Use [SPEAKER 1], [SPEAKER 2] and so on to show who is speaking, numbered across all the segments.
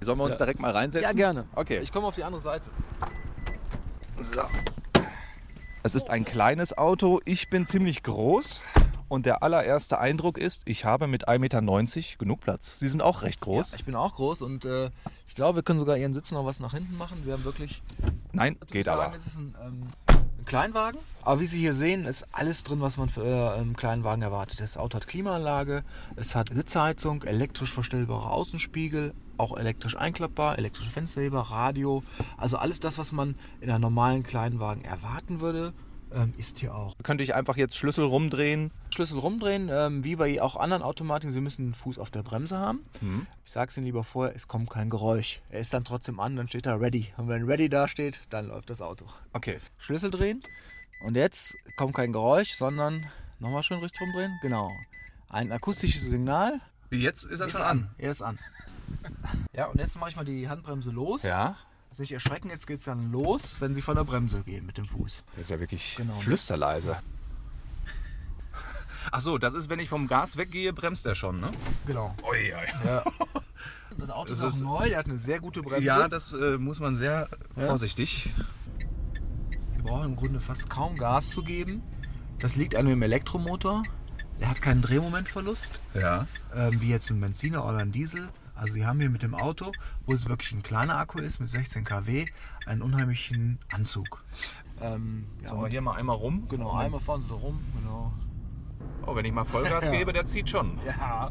[SPEAKER 1] Sollen wir uns
[SPEAKER 2] Ja.
[SPEAKER 1] direkt mal reinsetzen?
[SPEAKER 2] Ja, gerne.
[SPEAKER 1] Okay.
[SPEAKER 2] Ich komme auf die andere Seite.
[SPEAKER 1] So. Es ist ein kleines Auto. Ich bin ziemlich groß. Und der allererste Eindruck ist, ich habe mit 1,90 Meter genug Platz. Sie sind auch recht groß.
[SPEAKER 2] Ja, ich bin auch groß und äh, ich glaube, wir können sogar Ihren Sitz noch was nach hinten machen. Wir haben wirklich.
[SPEAKER 1] Nein, geht
[SPEAKER 2] würde
[SPEAKER 1] aber.
[SPEAKER 2] sagen, Es ist ein, ähm, ein Kleinwagen. Aber wie Sie hier sehen, ist alles drin, was man für äh, einen Kleinwagen erwartet. Das Auto hat Klimaanlage, es hat Sitzheizung, elektrisch verstellbare Außenspiegel, auch elektrisch einklappbar, elektrische Fensterheber, Radio. Also alles das, was man in einem normalen Kleinwagen erwarten würde, ähm, ist hier auch.
[SPEAKER 1] Könnte ich einfach jetzt Schlüssel rumdrehen?
[SPEAKER 2] Schlüssel rumdrehen, ähm, wie bei auch anderen Automatiken, Sie müssen den Fuß auf der Bremse haben.
[SPEAKER 1] Hm.
[SPEAKER 2] Ich sage es Ihnen lieber vorher, es kommt kein Geräusch. Er ist dann trotzdem an, dann steht da Ready. Und wenn Ready da steht, dann läuft das Auto.
[SPEAKER 1] Okay.
[SPEAKER 2] Schlüssel drehen und jetzt kommt kein Geräusch, sondern nochmal schön richtig rumdrehen. Genau. Ein akustisches Signal.
[SPEAKER 1] Jetzt ist er
[SPEAKER 2] Ist Er ist an. Ja, und jetzt mache ich mal die Handbremse los.
[SPEAKER 1] Ja.
[SPEAKER 2] Nicht erschrecken, jetzt geht es dann los, wenn Sie von der Bremse gehen mit dem Fuß.
[SPEAKER 1] Das ist ja wirklich
[SPEAKER 2] Genau.
[SPEAKER 1] flüsterleise. Ach so, das ist, wenn ich vom Gas weggehe, bremst er schon, ne?
[SPEAKER 2] Genau.
[SPEAKER 1] Ui, ui.
[SPEAKER 2] Ja. Das Auto
[SPEAKER 1] Das
[SPEAKER 2] ist auch
[SPEAKER 1] ist-
[SPEAKER 2] neu, der hat eine sehr gute Bremse.
[SPEAKER 1] Ja, das äh, muss man sehr
[SPEAKER 2] Ja.
[SPEAKER 1] vorsichtig.
[SPEAKER 2] Wir brauchen im Grunde fast kaum Gas zu geben. Das liegt an dem Elektromotor. Der hat keinen Drehmomentverlust,
[SPEAKER 1] Ja.
[SPEAKER 2] ähm, wie jetzt ein Benziner oder ein Diesel. Also Sie haben hier mit dem Auto, wo es wirklich ein kleiner Akku ist mit 16 kW, einen unheimlichen Anzug. Ähm, ja,
[SPEAKER 1] Sollen wir hier mal einmal rum?
[SPEAKER 2] genau, einmal fahren Sie so rum. Genau.
[SPEAKER 1] Oh, wenn ich mal Vollgas gebe, der zieht schon.
[SPEAKER 2] Ja.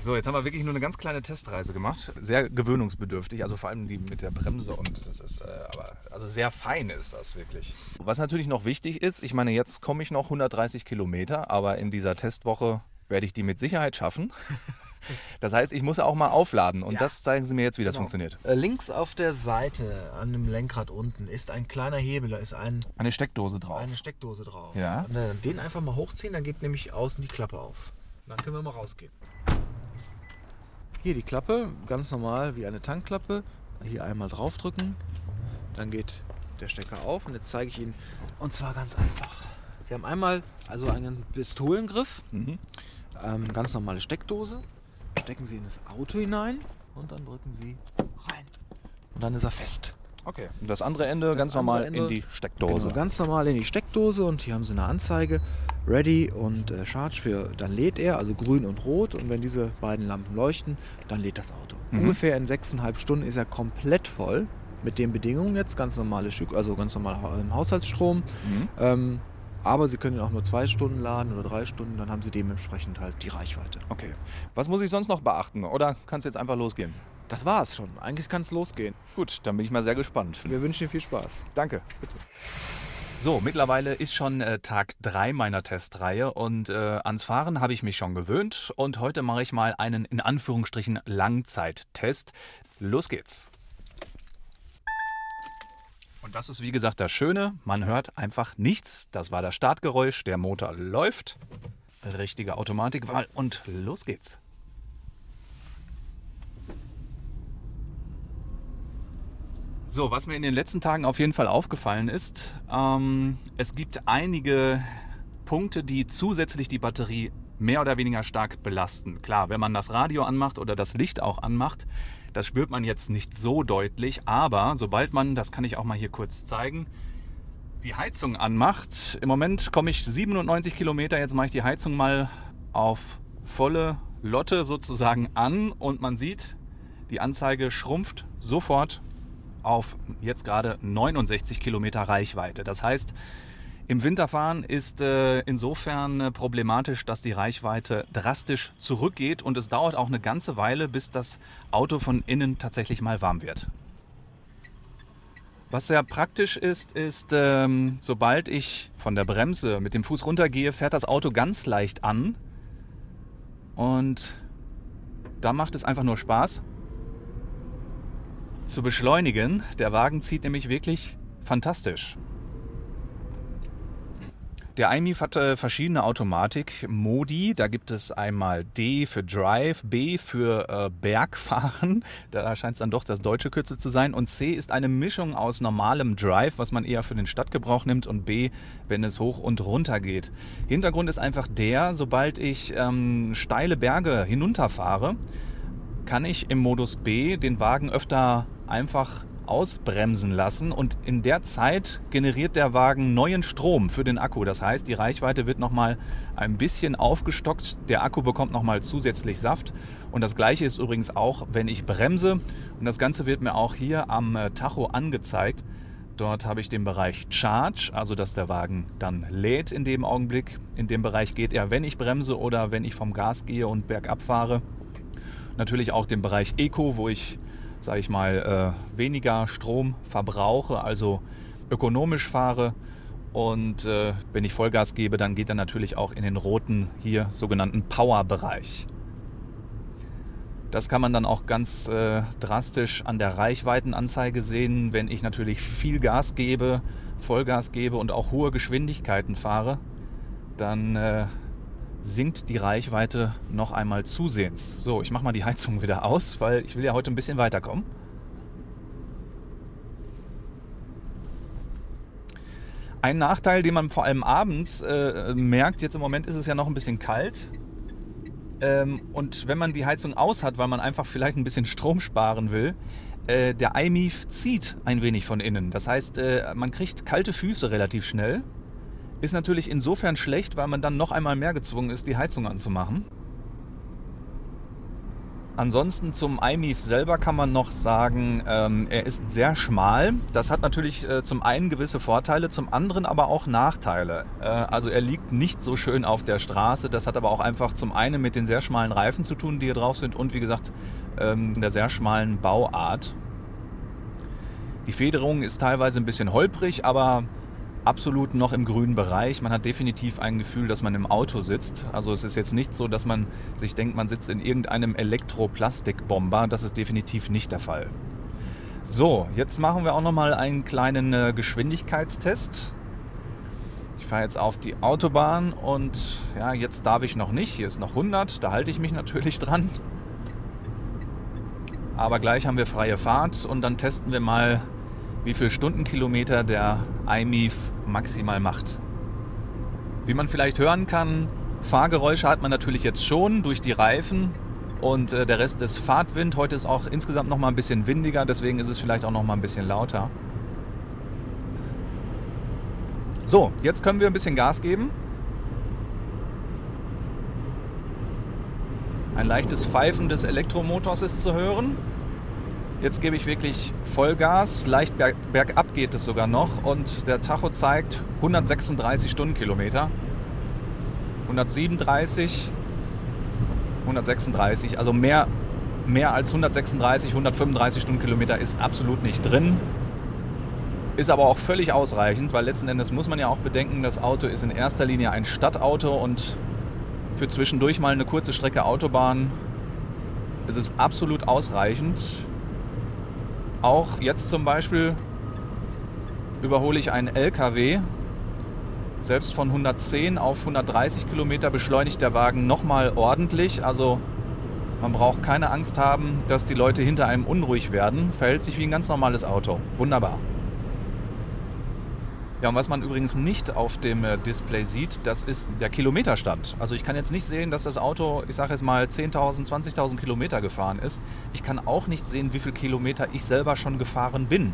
[SPEAKER 1] So, jetzt haben wir wirklich nur eine ganz kleine Testreise gemacht. Sehr gewöhnungsbedürftig, also vor allem die mit der Bremse und das ist, äh, aber also sehr fein ist das wirklich. Was natürlich noch wichtig ist, ich meine, jetzt komme ich noch 130 Kilometer, aber in dieser Testwoche werde ich die mit Sicherheit schaffen. Das heißt, ich muss auch mal aufladen und
[SPEAKER 2] Ja.
[SPEAKER 1] das zeigen Sie mir jetzt, wie das
[SPEAKER 2] Genau.
[SPEAKER 1] funktioniert.
[SPEAKER 2] Äh, Links auf der Seite an dem Lenkrad unten ist ein kleiner Hebel, da ist ein,
[SPEAKER 1] Eine Steckdose drauf.
[SPEAKER 2] eine Steckdose drauf.
[SPEAKER 1] Ja.
[SPEAKER 2] Und, äh, den einfach mal hochziehen, dann geht nämlich außen die Klappe auf. Dann können wir mal rausgehen. Hier die Klappe, ganz normal wie eine Tankklappe. Hier einmal draufdrücken, dann geht der Stecker auf und jetzt zeige ich Ihnen. Und zwar ganz einfach. Sie haben einmal also einen Pistolengriff,
[SPEAKER 1] Mhm.
[SPEAKER 2] ähm, ganz normale Steckdose. Stecken Sie in das Auto hinein und dann drücken Sie rein. Und dann ist er fest.
[SPEAKER 1] Okay. Und das andere Ende
[SPEAKER 2] Das
[SPEAKER 1] ganz
[SPEAKER 2] andere
[SPEAKER 1] normal
[SPEAKER 2] Ende-
[SPEAKER 1] in die Steckdose.
[SPEAKER 2] Genau, ganz normal in die Steckdose und hier haben Sie eine Anzeige, Ready und äh, Charge für, dann lädt er, also grün und rot und wenn diese beiden Lampen leuchten, dann lädt das Auto.
[SPEAKER 1] Mhm.
[SPEAKER 2] Ungefähr in sechseinhalb Stunden ist er komplett voll mit den Bedingungen jetzt, ganz normale Stück, also ganz normal Ha- ähm, Haushaltsstrom.
[SPEAKER 1] Mhm.
[SPEAKER 2] Ähm, aber Sie können ihn auch nur zwei Stunden laden oder drei Stunden, dann haben Sie dementsprechend halt die Reichweite.
[SPEAKER 1] Okay. Was muss ich sonst noch beachten? Oder kann es jetzt einfach losgehen?
[SPEAKER 2] Das war's schon. Eigentlich kann es losgehen.
[SPEAKER 1] Gut, dann bin ich mal sehr gespannt.
[SPEAKER 2] Wir wünschen Ihnen viel Spaß.
[SPEAKER 1] Danke. Bitte. So, mittlerweile ist schon äh, Tag 3 meiner Testreihe und äh, ans Fahren habe ich mich schon gewöhnt und heute mache ich mal einen in Anführungsstrichen Langzeittest. Los geht's. Und das ist wie gesagt das Schöne, man hört einfach nichts. Das war das Startgeräusch, der Motor läuft. Richtige Automatikwahl und los geht's. So, was mir in den letzten Tagen auf jeden Fall aufgefallen ist, ähm, es gibt einige Punkte, die zusätzlich die Batterie mehr oder weniger stark belasten. Klar, wenn man das Radio anmacht oder das Licht auch anmacht, das spürt man jetzt nicht so deutlich, aber sobald man, das kann ich auch mal hier kurz zeigen, die Heizung anmacht, im Moment komme ich 97 Kilometer, jetzt mache ich die Heizung mal auf volle Lotte sozusagen an und man sieht, die Anzeige schrumpft sofort auf jetzt gerade 69 Kilometer Reichweite. Das heißt, im Winterfahren ist äh, insofern äh, problematisch, dass die Reichweite drastisch zurückgeht und es dauert auch eine ganze Weile, bis das Auto von innen tatsächlich mal warm wird. Was sehr praktisch ist, ist, ähm, sobald ich von der Bremse mit dem Fuß runtergehe, fährt das Auto ganz leicht an. Und da macht es einfach nur Spaß zu beschleunigen. Der Wagen zieht nämlich wirklich fantastisch. Der iMIF hat äh, verschiedene Automatik-Modi. Da gibt es einmal D für Drive, B für äh, Bergfahren. Da scheint es dann doch das deutsche Kürzel zu sein. Und C ist eine Mischung aus normalem Drive, was man eher für den Stadtgebrauch nimmt, und B, wenn es hoch und runter geht. Hintergrund ist einfach der, sobald ich ähm, steile Berge hinunterfahre, kann ich im Modus B den Wagen öfter einfach ausbremsen lassen und in der Zeit generiert der Wagen neuen Strom für den Akku. Das heißt, die Reichweite wird nochmal ein bisschen aufgestockt, der Akku bekommt nochmal zusätzlich Saft und das gleiche ist übrigens auch, wenn ich bremse und das Ganze wird mir auch hier am äh, Tacho angezeigt. Dort habe ich den Bereich Charge, also dass der Wagen dann lädt in dem Augenblick. In dem Bereich geht er, wenn ich bremse oder wenn ich vom Gas gehe und bergab fahre. Natürlich auch den Bereich Eco, wo ich sage ich mal, äh, weniger Strom verbrauche, also ökonomisch fahre. Und äh, wenn ich Vollgas gebe, dann geht er natürlich auch in den roten, hier sogenannten Power-Bereich. Das kann man dann auch ganz äh, drastisch an der Reichweitenanzeige sehen, wenn ich natürlich viel Gas gebe, Vollgas gebe und auch hohe Geschwindigkeiten fahre, dann äh, sinkt die Reichweite noch einmal zusehends. So, ich mache mal die Heizung wieder aus, weil ich will ja heute ein bisschen weiterkommen. Ein Nachteil, den man vor allem abends äh, merkt, jetzt im Moment ist es ja noch ein bisschen kalt. Ähm, und wenn man die Heizung aus hat, weil man einfach vielleicht ein bisschen Strom sparen will, äh, der iMIF zieht ein wenig von innen. Das heißt, äh, man kriegt kalte Füße relativ schnell ist natürlich insofern schlecht, weil man dann noch einmal mehr gezwungen ist, die Heizung anzumachen. Ansonsten zum iMIF selber kann man noch sagen, ähm, er ist sehr schmal. Das hat natürlich äh, zum einen gewisse Vorteile, zum anderen aber auch Nachteile. Äh, also er liegt nicht so schön auf der Straße. Das hat aber auch einfach zum einen mit den sehr schmalen Reifen zu tun, die hier drauf sind und wie gesagt ähm, der sehr schmalen Bauart. Die Federung ist teilweise ein bisschen holprig, aber absolut noch im grünen Bereich. Man hat definitiv ein Gefühl, dass man im Auto sitzt. Also es ist jetzt nicht so, dass man sich denkt, man sitzt in irgendeinem Elektroplastikbomber. Das ist definitiv nicht der Fall. So, jetzt machen wir auch noch mal einen kleinen äh, Geschwindigkeitstest. Ich fahre jetzt auf die Autobahn und ja, jetzt darf ich noch nicht. Hier ist noch 100, da halte ich mich natürlich dran. Aber gleich haben wir freie Fahrt und dann testen wir mal, wie viel Stundenkilometer der iMIF maximal macht. Wie man vielleicht hören kann, Fahrgeräusche hat man natürlich jetzt schon durch die Reifen und äh, der Rest ist Fahrtwind. Heute ist auch insgesamt noch mal ein bisschen windiger, deswegen ist es vielleicht auch noch mal ein bisschen lauter. So, jetzt können wir ein bisschen Gas geben. Ein leichtes Pfeifen des Elektromotors ist zu hören. Jetzt gebe ich wirklich Vollgas. Leicht berg, bergab geht es sogar noch. Und der Tacho zeigt 136 Stundenkilometer. 137, 136. Also mehr, mehr als 136, 135 Stundenkilometer ist absolut nicht drin. Ist aber auch völlig ausreichend, weil letzten Endes muss man ja auch bedenken, das Auto ist in erster Linie ein Stadtauto und für zwischendurch mal eine kurze Strecke Autobahn ist es absolut ausreichend. Auch jetzt zum Beispiel überhole ich einen LKW. Selbst von 110 auf 130 Kilometer beschleunigt der Wagen nochmal ordentlich. Also man braucht keine Angst haben, dass die Leute hinter einem unruhig werden. Verhält sich wie ein ganz normales Auto. Wunderbar. Ja, und was man übrigens nicht auf dem äh, Display sieht, das ist der Kilometerstand. Also ich kann jetzt nicht sehen, dass das Auto, ich sage jetzt mal 10.000, 20.000 Kilometer gefahren ist. Ich kann auch nicht sehen, wie viele Kilometer ich selber schon gefahren bin.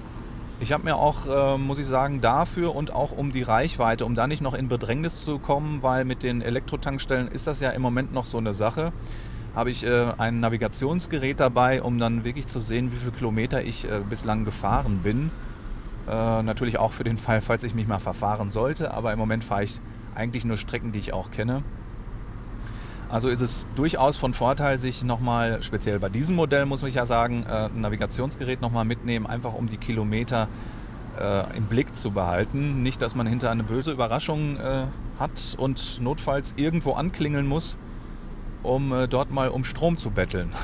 [SPEAKER 1] Ich habe mir auch, äh, muss ich sagen, dafür und auch um die Reichweite, um da nicht noch in Bedrängnis zu kommen, weil mit den Elektrotankstellen ist das ja im Moment noch so eine Sache, habe ich äh, ein Navigationsgerät dabei, um dann wirklich zu sehen, wie viele Kilometer ich äh, bislang gefahren bin. Äh, natürlich auch für den Fall, falls ich mich mal verfahren sollte, aber im Moment fahre ich eigentlich nur Strecken, die ich auch kenne. Also ist es durchaus von Vorteil, sich nochmal, speziell bei diesem Modell muss ich ja sagen, äh, ein Navigationsgerät nochmal mitnehmen, einfach um die Kilometer äh, im Blick zu behalten. Nicht, dass man hinter eine böse Überraschung hat und notfalls irgendwo anklingeln muss, um dort mal um Strom zu betteln.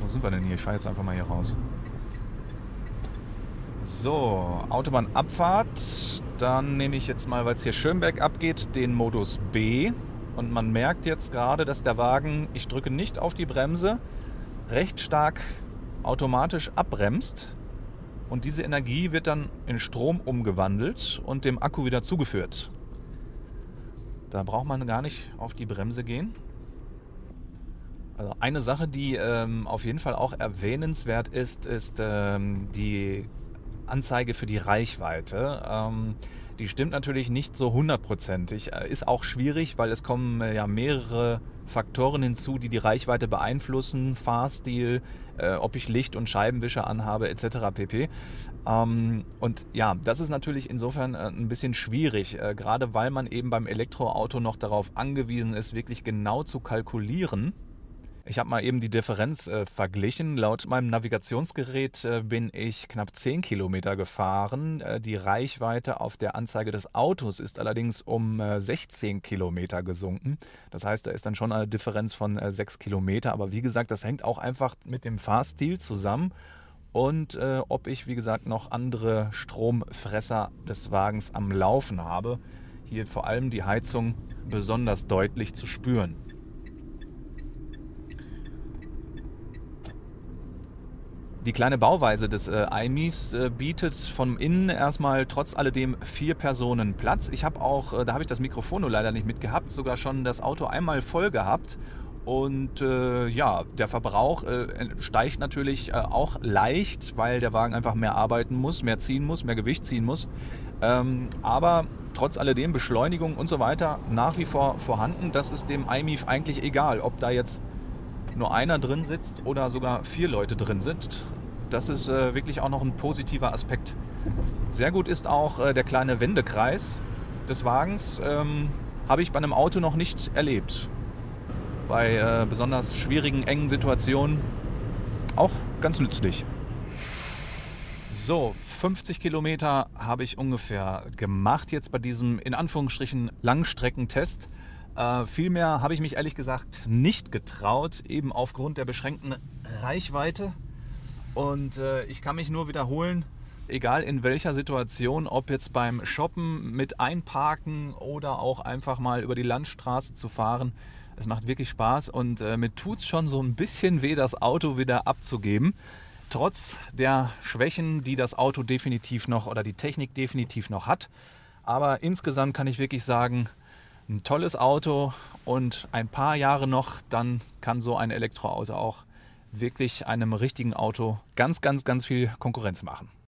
[SPEAKER 1] wo sind wir denn hier? Ich fahre jetzt einfach mal hier raus. So, Autobahnabfahrt. Dann nehme ich jetzt mal, weil es hier schön bergab geht, den Modus B. Und man merkt jetzt gerade, dass der Wagen, ich drücke nicht auf die Bremse, recht stark automatisch abbremst. Und diese Energie wird dann in Strom umgewandelt und dem Akku wieder zugeführt. Da braucht man gar nicht auf die Bremse gehen. Also eine Sache, die ähm, auf jeden Fall auch erwähnenswert ist, ist ähm, die Anzeige für die Reichweite. Ähm, die stimmt natürlich nicht so hundertprozentig. Äh, ist auch schwierig, weil es kommen äh, ja mehrere Faktoren hinzu, die die Reichweite beeinflussen. Fahrstil, äh, ob ich Licht- und Scheibenwischer anhabe, etc. pp. Ähm, und ja, das ist natürlich insofern äh, ein bisschen schwierig, äh, gerade weil man eben beim Elektroauto noch darauf angewiesen ist, wirklich genau zu kalkulieren ich habe mal eben die Differenz äh, verglichen. Laut meinem Navigationsgerät äh, bin ich knapp 10 Kilometer gefahren. Äh, die Reichweite auf der Anzeige des Autos ist allerdings um 16 äh, Kilometer gesunken. Das heißt, da ist dann schon eine Differenz von 6 äh, Kilometer. Aber wie gesagt, das hängt auch einfach mit dem Fahrstil zusammen und äh, ob ich, wie gesagt, noch andere Stromfresser des Wagens am Laufen habe. Hier vor allem die Heizung besonders deutlich zu spüren. Die kleine Bauweise des äh, iMIFs äh, bietet von innen erstmal trotz alledem vier Personen Platz. Ich habe auch, äh, da habe ich das Mikrofon nur leider nicht mitgehabt, sogar schon das Auto einmal voll gehabt. Und äh, ja, der Verbrauch äh, steigt natürlich äh, auch leicht, weil der Wagen einfach mehr arbeiten muss, mehr ziehen muss, mehr Gewicht ziehen muss. Ähm, aber trotz alledem Beschleunigung und so weiter nach wie vor vorhanden. Das ist dem iMIF eigentlich egal, ob da jetzt nur einer drin sitzt oder sogar vier Leute drin sind. Das ist äh, wirklich auch noch ein positiver Aspekt. Sehr gut ist auch äh, der kleine Wendekreis des Wagens. Ähm, Habe ich bei einem Auto noch nicht erlebt. Bei äh, besonders schwierigen, engen Situationen auch ganz nützlich. So, 50 Kilometer habe ich ungefähr gemacht jetzt bei diesem in Anführungsstrichen Langstreckentest. Äh, viel mehr habe ich mich ehrlich gesagt nicht getraut, eben aufgrund der beschränkten Reichweite. Und äh, ich kann mich nur wiederholen, egal in welcher Situation, ob jetzt beim Shoppen mit Einparken oder auch einfach mal über die Landstraße zu fahren, es macht wirklich Spaß und äh, mir tut es schon so ein bisschen weh, das Auto wieder abzugeben. Trotz der Schwächen, die das Auto definitiv noch oder die Technik definitiv noch hat. Aber insgesamt kann ich wirklich sagen, ein tolles Auto und ein paar Jahre noch, dann kann so ein Elektroauto auch wirklich einem richtigen Auto ganz, ganz, ganz viel Konkurrenz machen.